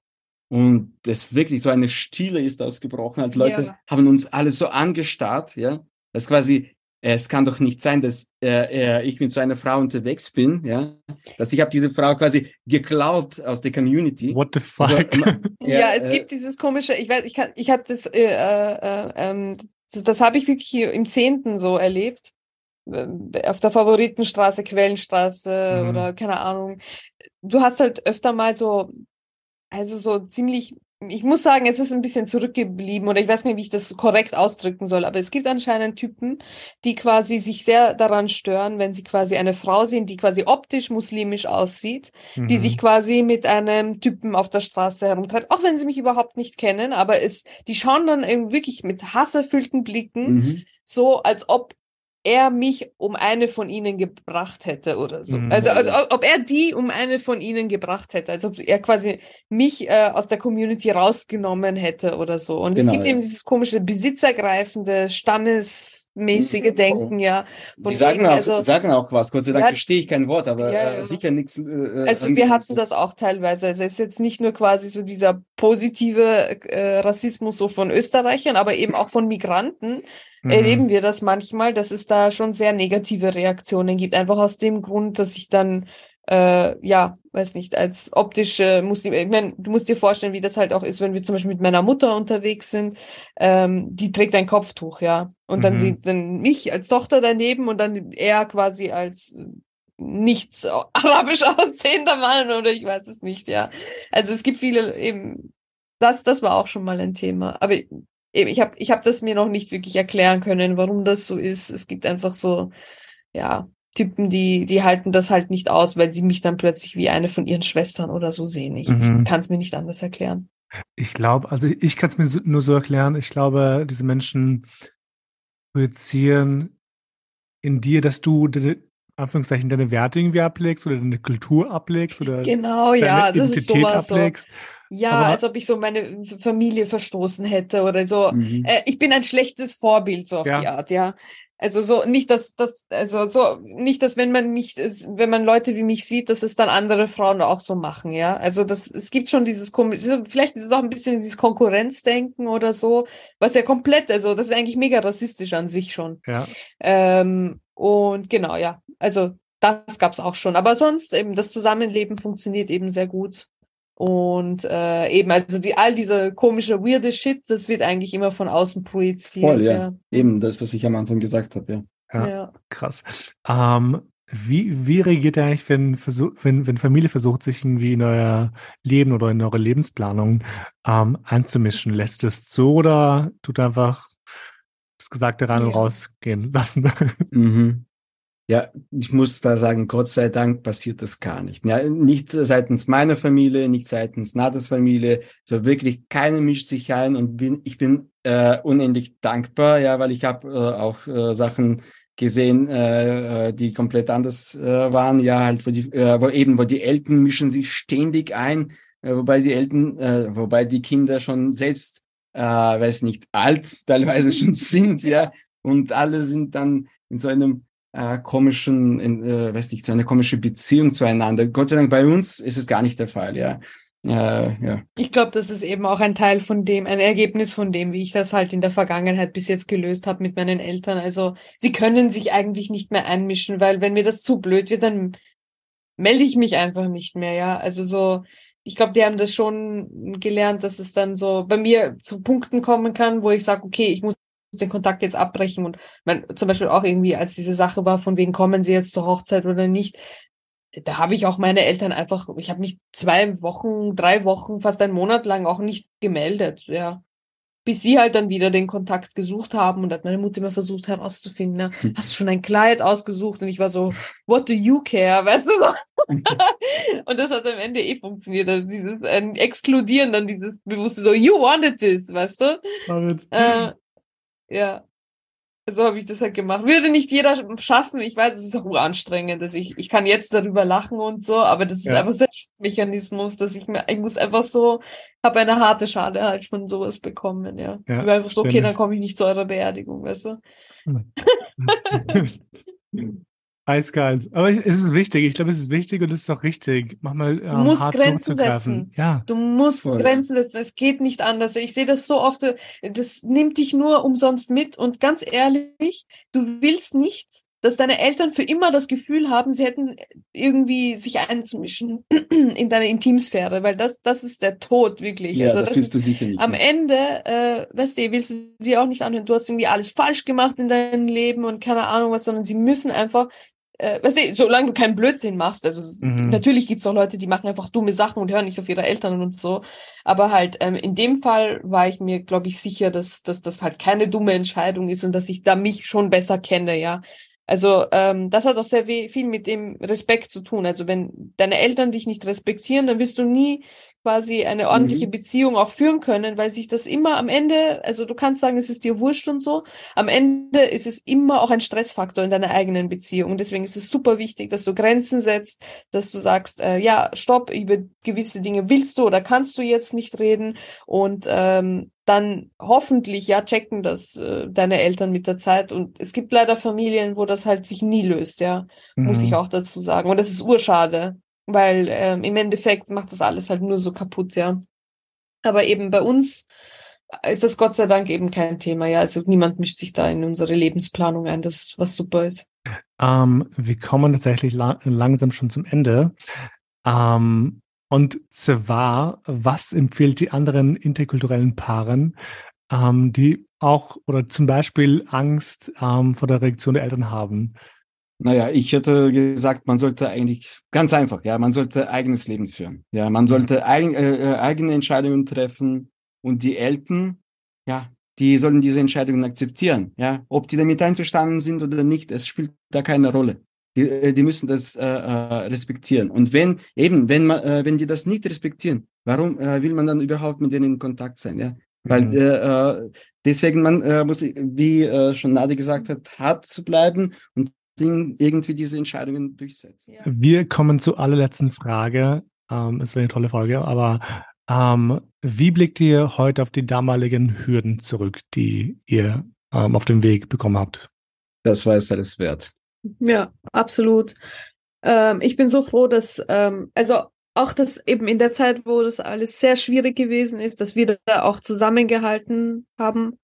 und das wirklich so eine Stille ist ausgebrochen. Halt Leute ja. haben uns alle so angestarrt, ja. Das quasi, es kann doch nicht sein, dass äh, äh, ich mit so einer Frau unterwegs bin, ja. Dass ich habe diese Frau quasi geklaut aus der Community. What the fuck? Also, ja, ja, es äh, gibt dieses komische, ich weiß, ich kann, ich habe das, äh, äh, ähm, das, das habe ich wirklich im Zehnten so erlebt äh, auf der Favoritenstraße, Quellenstraße mhm. oder keine Ahnung. Du hast halt öfter mal so also so ziemlich, ich muss sagen, es ist ein bisschen zurückgeblieben oder ich weiß nicht, wie ich das korrekt ausdrücken soll, aber es gibt anscheinend Typen, die quasi sich sehr daran stören, wenn sie quasi eine Frau sehen, die quasi optisch muslimisch aussieht, mhm. die sich quasi mit einem Typen auf der Straße herumtreibt, auch wenn sie mich überhaupt nicht kennen, aber es, die schauen dann eben wirklich mit hasserfüllten Blicken, mhm. so als ob er mich um eine von ihnen gebracht hätte oder so. Mhm. Also, also, ob er die um eine von ihnen gebracht hätte, also ob er quasi mich äh, aus der Community rausgenommen hätte oder so. Und genau, es gibt ja. eben dieses komische besitzergreifende, stammesmäßige. Denken, ja. Die sagen, wegen, auch, also, sagen auch was, Gott sei Dank ja, verstehe ich kein Wort, aber ja, äh, sicher nichts. Äh, äh, also wir hatten das auch teilweise. Also es ist jetzt nicht nur quasi so dieser positive äh, Rassismus so von Österreichern, aber eben auch von Migranten, mhm. erleben wir das manchmal, dass es da schon sehr negative Reaktionen gibt. Einfach aus dem Grund, dass ich dann äh, ja, weiß nicht, als optische Muslim, ich meine, du musst dir vorstellen, wie das halt auch ist, wenn wir zum Beispiel mit meiner Mutter unterwegs sind, ähm, die trägt ein Kopftuch, ja. Und mhm. dann sieht dann mich als Tochter daneben und dann er quasi als nicht arabisch aussehender Mann oder ich weiß es nicht, ja. Also es gibt viele eben, das, das war auch schon mal ein Thema. Aber ich habe ich hab das mir noch nicht wirklich erklären können, warum das so ist. Es gibt einfach so, ja, Typen, die, die halten das halt nicht aus, weil sie mich dann plötzlich wie eine von ihren Schwestern oder so sehen. Ich, mhm. ich kann es mir nicht anders erklären. Ich glaube, also ich kann es mir nur so erklären, ich glaube, diese Menschen projizieren in dir, dass du Anführungszeichen deine Werte irgendwie ablegst oder deine Kultur ablegst oder genau, ja, das Identität ist sowas ablegst. So. Ja, Aber, als ob ich so meine Familie verstoßen hätte oder so. Mhm. Äh, ich bin ein schlechtes Vorbild so auf ja. die Art, ja. Also so nicht, dass das, also so nicht, dass wenn man mich, wenn man Leute wie mich sieht, dass es dann andere Frauen auch so machen, ja. Also das, es gibt schon dieses vielleicht ist es auch ein bisschen dieses Konkurrenzdenken oder so, was ja komplett, also das ist eigentlich mega rassistisch an sich schon. Ja. Ähm, und genau, ja. Also das gab's auch schon. Aber sonst eben das Zusammenleben funktioniert eben sehr gut. Und äh, eben, also die, all dieser komische, weirde Shit, das wird eigentlich immer von außen projiziert. Voll, ja. ja. Eben das, was ich am Anfang gesagt habe, ja. ja. Ja, krass. Ähm, wie, wie reagiert ihr eigentlich, wenn, wenn, wenn Familie versucht, sich irgendwie in euer Leben oder in eure Lebensplanung ähm, einzumischen? Lässt es so oder tut einfach Gesagte rein und rausgehen lassen? Mhm. Ja, ich muss da sagen, Gott sei Dank passiert das gar nicht. Ja, nicht seitens meiner Familie, nicht seitens Natas Familie, so wirklich keiner mischt sich ein und bin, ich bin äh, unendlich dankbar, ja, weil ich habe äh, auch äh, Sachen gesehen, äh, äh, die komplett anders äh, waren, ja, halt, wo die, äh, wo eben, wo die Eltern mischen sich ständig ein, äh, wobei die Eltern, äh, wobei die Kinder schon selbst, äh, weiß nicht, alt teilweise schon sind, ja, und alle sind dann in so einem äh, komischen, äh, weiß nicht, so eine komische Beziehung zueinander. Gott sei Dank bei uns ist es gar nicht der Fall, ja. Äh, ja. Ich glaube, das ist eben auch ein Teil von dem, ein Ergebnis von dem, wie ich das halt in der Vergangenheit bis jetzt gelöst habe mit meinen Eltern. Also sie können sich eigentlich nicht mehr einmischen, weil wenn mir das zu blöd wird, dann melde ich mich einfach nicht mehr, ja. Also so, ich glaube, die haben das schon gelernt, dass es dann so bei mir zu Punkten kommen kann, wo ich sage, okay, ich muss den Kontakt jetzt abbrechen und man, zum Beispiel auch irgendwie, als diese Sache war, von wegen kommen sie jetzt zur Hochzeit oder nicht, da habe ich auch meine Eltern einfach, ich habe mich zwei Wochen, drei Wochen, fast einen Monat lang auch nicht gemeldet, ja. Bis sie halt dann wieder den Kontakt gesucht haben und hat meine Mutter immer versucht herauszufinden, ne? Hm. hast du schon ein Kleid ausgesucht? Und ich war so, what do you care, weißt du? und das hat am Ende eh funktioniert. Also dieses äh, Exkludieren, dann dieses bewusste so, you wanted this, weißt du? Äh, ja. So habe ich das halt gemacht. Würde nicht jeder schaffen. Ich weiß, es ist auch anstrengend. Dass ich, ich kann jetzt darüber lachen und so, aber das ist ja. einfach so ein Mechanismus, dass ich mir, ich muss einfach so, habe eine harte Schale halt von sowas bekommen, ja. ja ich war einfach so, okay, dann komme ich nicht zu eurer Beerdigung, weißt du? Eiskalt. Aber es ist wichtig. Ich glaube, es ist wichtig und es ist auch richtig. Mach mal ähm, Du musst Grenzen setzen. Ja. Du musst Voll. Grenzen setzen. Es geht nicht anders. Ich sehe das so oft. Das nimmt dich nur umsonst mit. Und ganz ehrlich, du willst nicht, dass deine Eltern für immer das Gefühl haben, sie hätten irgendwie sich einzumischen in deine Intimsphäre, weil das, das ist der Tod, wirklich. Ja, also das, das willst du sicher nicht. Am Ende, äh, weißt du, willst du sie auch nicht anhören, du hast irgendwie alles falsch gemacht in deinem Leben und keine Ahnung was, sondern sie müssen einfach äh, weißt du, solange du keinen Blödsinn machst, also mhm. natürlich gibt's auch Leute, die machen einfach dumme Sachen und hören nicht auf ihre Eltern und so. Aber halt, ähm, in dem Fall war ich mir, glaube ich, sicher, dass, dass das halt keine dumme Entscheidung ist und dass ich da mich schon besser kenne, ja. Also ähm, das hat auch sehr viel mit dem Respekt zu tun. Also wenn deine Eltern dich nicht respektieren, dann wirst du nie quasi eine ordentliche mhm. Beziehung auch führen können, weil sich das immer am Ende, also du kannst sagen, es ist dir wurscht und so, am Ende ist es immer auch ein Stressfaktor in deiner eigenen Beziehung. Und deswegen ist es super wichtig, dass du Grenzen setzt, dass du sagst, äh, ja, stopp, über gewisse Dinge willst du oder kannst du jetzt nicht reden und ähm, dann hoffentlich ja checken das äh, deine Eltern mit der Zeit und es gibt leider Familien, wo das halt sich nie löst, ja, mhm. muss ich mhm. auch dazu sagen und das ist urschade. Weil ähm, im Endeffekt macht das alles halt nur so kaputt, ja. Aber eben bei uns ist das Gott sei Dank eben kein Thema. Ja, also niemand mischt sich da in unsere Lebensplanung ein, das was super ist. Ähm, wir kommen tatsächlich la langsam schon zum Ende. Ähm, und zwar, was empfiehlt die anderen interkulturellen Paaren, ähm, die auch oder zum Beispiel Angst ähm, vor der Reaktion der Eltern haben? Naja, ich hätte gesagt, man sollte eigentlich ganz einfach, ja, man sollte eigenes Leben führen. Ja, man sollte eigen, äh, äh, eigene Entscheidungen treffen und die Eltern, ja, die sollen diese Entscheidungen akzeptieren. Ja, ob die damit einverstanden sind oder nicht, es spielt da keine Rolle. Die, äh, die müssen das äh, äh, respektieren. Und wenn eben, wenn man, äh, wenn die das nicht respektieren, warum äh, will man dann überhaupt mit denen in Kontakt sein? Ja, weil mhm. äh, deswegen man äh, muss, wie äh, schon Nadi gesagt hat, hart zu bleiben und irgendwie diese Entscheidungen durchsetzen. Wir kommen zur allerletzten Frage. Ähm, es wäre eine tolle Frage, aber ähm, wie blickt ihr heute auf die damaligen Hürden zurück, die ihr ähm, auf dem Weg bekommen habt? Das war es alles wert. Ja, absolut. Ähm, ich bin so froh, dass, ähm, also auch das eben in der Zeit, wo das alles sehr schwierig gewesen ist, dass wir da auch zusammengehalten haben.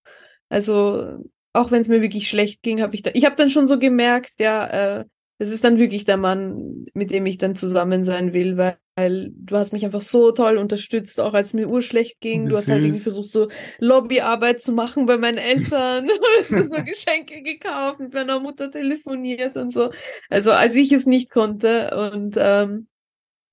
Also auch wenn es mir wirklich schlecht ging, habe ich da, ich habe dann schon so gemerkt, ja, äh, das ist dann wirklich der Mann, mit dem ich dann zusammen sein will, weil, weil du hast mich einfach so toll unterstützt, auch als mir urschlecht ging. Du, hast halt irgendwie versucht, so Lobbyarbeit zu machen bei meinen Eltern. du hast so Geschenke gekauft, mit meiner Mutter telefoniert und so. Also als ich es nicht konnte und ähm,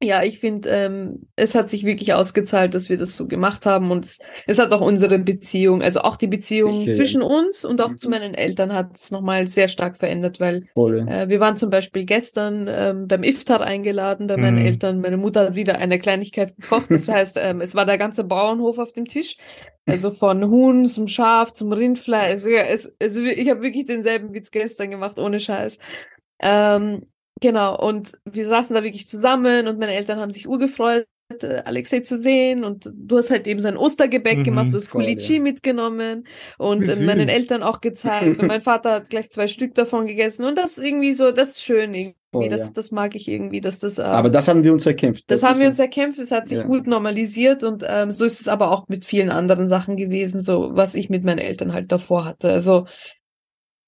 ja, ich finde, ähm, es hat sich wirklich ausgezahlt, dass wir das so gemacht haben und es, es hat auch unsere Beziehung, also auch die Beziehung Sicher, zwischen ja. uns und auch mhm. zu meinen Eltern hat es nochmal sehr stark verändert, weil äh, wir waren zum Beispiel gestern ähm, beim Iftar eingeladen bei meinen mhm. Eltern. Meine Mutter hat wieder eine Kleinigkeit gekocht, das heißt, ähm, es war der ganze Bauernhof auf dem Tisch. Also von Huhn zum Schaf zum Rindfleisch. Also, ja, es, also ich habe wirklich denselben Witz gestern gemacht, ohne Scheiß. Ähm, Genau, und wir saßen da wirklich zusammen und meine Eltern haben sich urgefreut, äh, Alexei zu sehen und du hast halt eben sein Ostergebäck mhm, gemacht, so das Kulichi ja. mitgenommen und äh, meinen Eltern auch gezeigt und mein Vater hat gleich zwei Stück davon gegessen und das irgendwie so, das ist schön irgendwie, voll, das, ja. das mag ich irgendwie, dass das... Äh, aber das haben wir uns erkämpft. Das, das haben wir uns erkämpft, es hat sich ja. gut normalisiert und ähm, so ist es aber auch mit vielen anderen Sachen gewesen, so was ich mit meinen Eltern halt davor hatte, also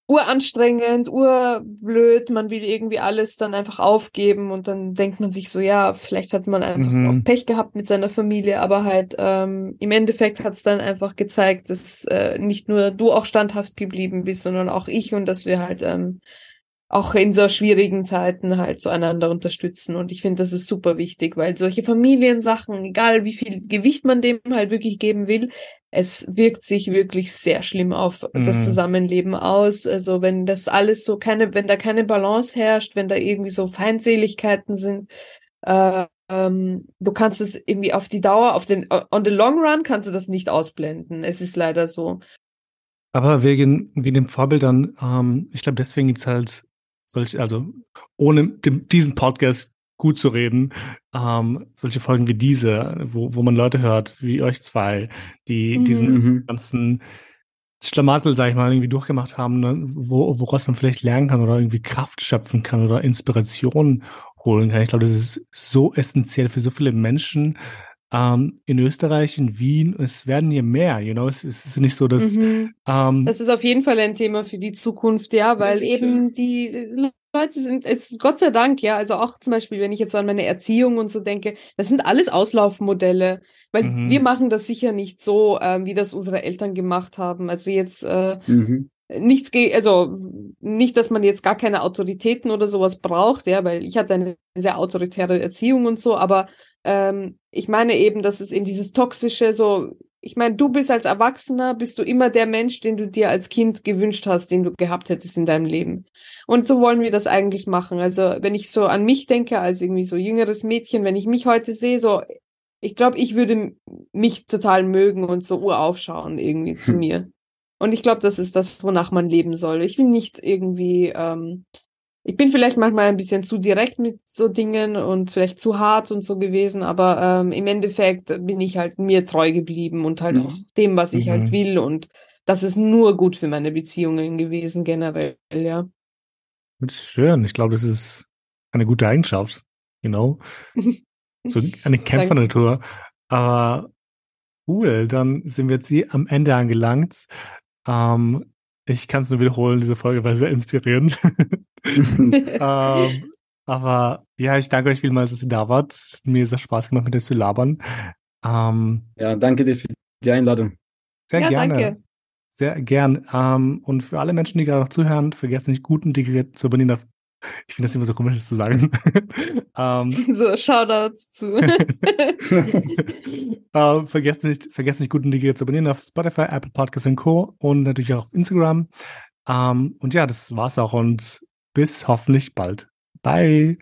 uranstrengend, urblöd, man will irgendwie alles dann einfach aufgeben und dann denkt man sich so, ja, vielleicht hat man einfach mhm. Pech gehabt mit seiner Familie, aber halt ähm, im Endeffekt hat es dann einfach gezeigt, dass äh, nicht nur du auch standhaft geblieben bist, sondern auch ich und dass wir halt ähm, auch in so schwierigen Zeiten halt so einander unterstützen. Und ich finde, das ist super wichtig, weil solche Familiensachen, egal wie viel Gewicht man dem halt wirklich geben will, es wirkt sich wirklich sehr schlimm auf mhm. das Zusammenleben aus. Also wenn das alles so keine, wenn da keine Balance herrscht, wenn da irgendwie so Feindseligkeiten sind, äh, ähm, du kannst es irgendwie auf die Dauer, auf den, on the long run kannst du das nicht ausblenden. Es ist leider so. Aber wegen, wegen den Vorbildern, ähm, ich glaube, deswegen gibt's halt solche, also ohne dem, diesen Podcast gut zu reden. Ähm, solche Folgen wie diese, wo, wo man Leute hört, wie euch zwei, die mhm. diesen mhm. ganzen Schlamassel, sag ich mal, irgendwie durchgemacht haben, ne? wo, woraus man vielleicht lernen kann oder irgendwie Kraft schöpfen kann oder Inspiration holen kann. Ich glaube, das ist so essentiell für so viele Menschen, ähm, in Österreich, in Wien, es werden hier mehr, you know, es, es ist nicht so, dass mhm. ähm, Das ist auf jeden Fall ein Thema für die Zukunft, ja, weil eben die Leute sind, es ist Gott sei Dank, ja, also auch zum Beispiel, wenn ich jetzt so an meine Erziehung und so denke, das sind alles Auslaufmodelle, weil mhm. wir machen das sicher nicht so, ähm, wie das unsere Eltern gemacht haben. Also jetzt äh, mhm nichts geht, also nicht, dass man jetzt gar keine Autoritäten oder sowas braucht, ja, weil ich hatte eine sehr autoritäre Erziehung und so, aber ähm, ich meine eben, dass es eben dieses toxische, so, ich meine, du bist als Erwachsener, bist du immer der Mensch, den du dir als Kind gewünscht hast, den du gehabt hättest in deinem Leben. Und so wollen wir das eigentlich machen. Also, wenn ich so an mich denke, als irgendwie so jüngeres Mädchen, wenn ich mich heute sehe, so, ich glaube, ich würde mich total mögen und so uraufschauen irgendwie zu mir. Und ich glaube, das ist das, wonach man leben soll. Ich will nicht irgendwie ähm, ich bin vielleicht manchmal ein bisschen zu direkt mit so Dingen und vielleicht zu hart und so gewesen, aber ähm, im Endeffekt bin ich halt mir treu geblieben und halt mhm. auch dem, was ich halt mhm. halt will. Und das ist nur gut für meine Beziehungen gewesen, generell, ja. Schön. Ich glaube, das ist eine gute Eigenschaft, genau. so eine Kämpfernatur. Aber Cool, dann sind wir jetzt hier am Ende angelangt. Ähm, ich kann es nur wiederholen, diese Folge war sehr inspirierend. ähm, aber ja, ich danke euch vielmals, dass ihr da wart. Es hat mir sehr Spaß gemacht, mit euch zu labern. Ähm, ja, danke dir für die Einladung. Sehr ja, gerne. Danke. Sehr gern. Ähm, und für alle Menschen, die gerade noch zuhören, vergessen nicht, gut integriert zu übernehmen. Ich finde das immer so komisch, das zu sagen. ähm, so, Shoutouts zu. äh, vergesst, nicht, vergesst nicht, gut integriert zu abonnieren auf Spotify, Apple Podcasts und Co. Und natürlich auch auf Instagram. Ähm, und ja, das war's auch und bis hoffentlich bald. Bye.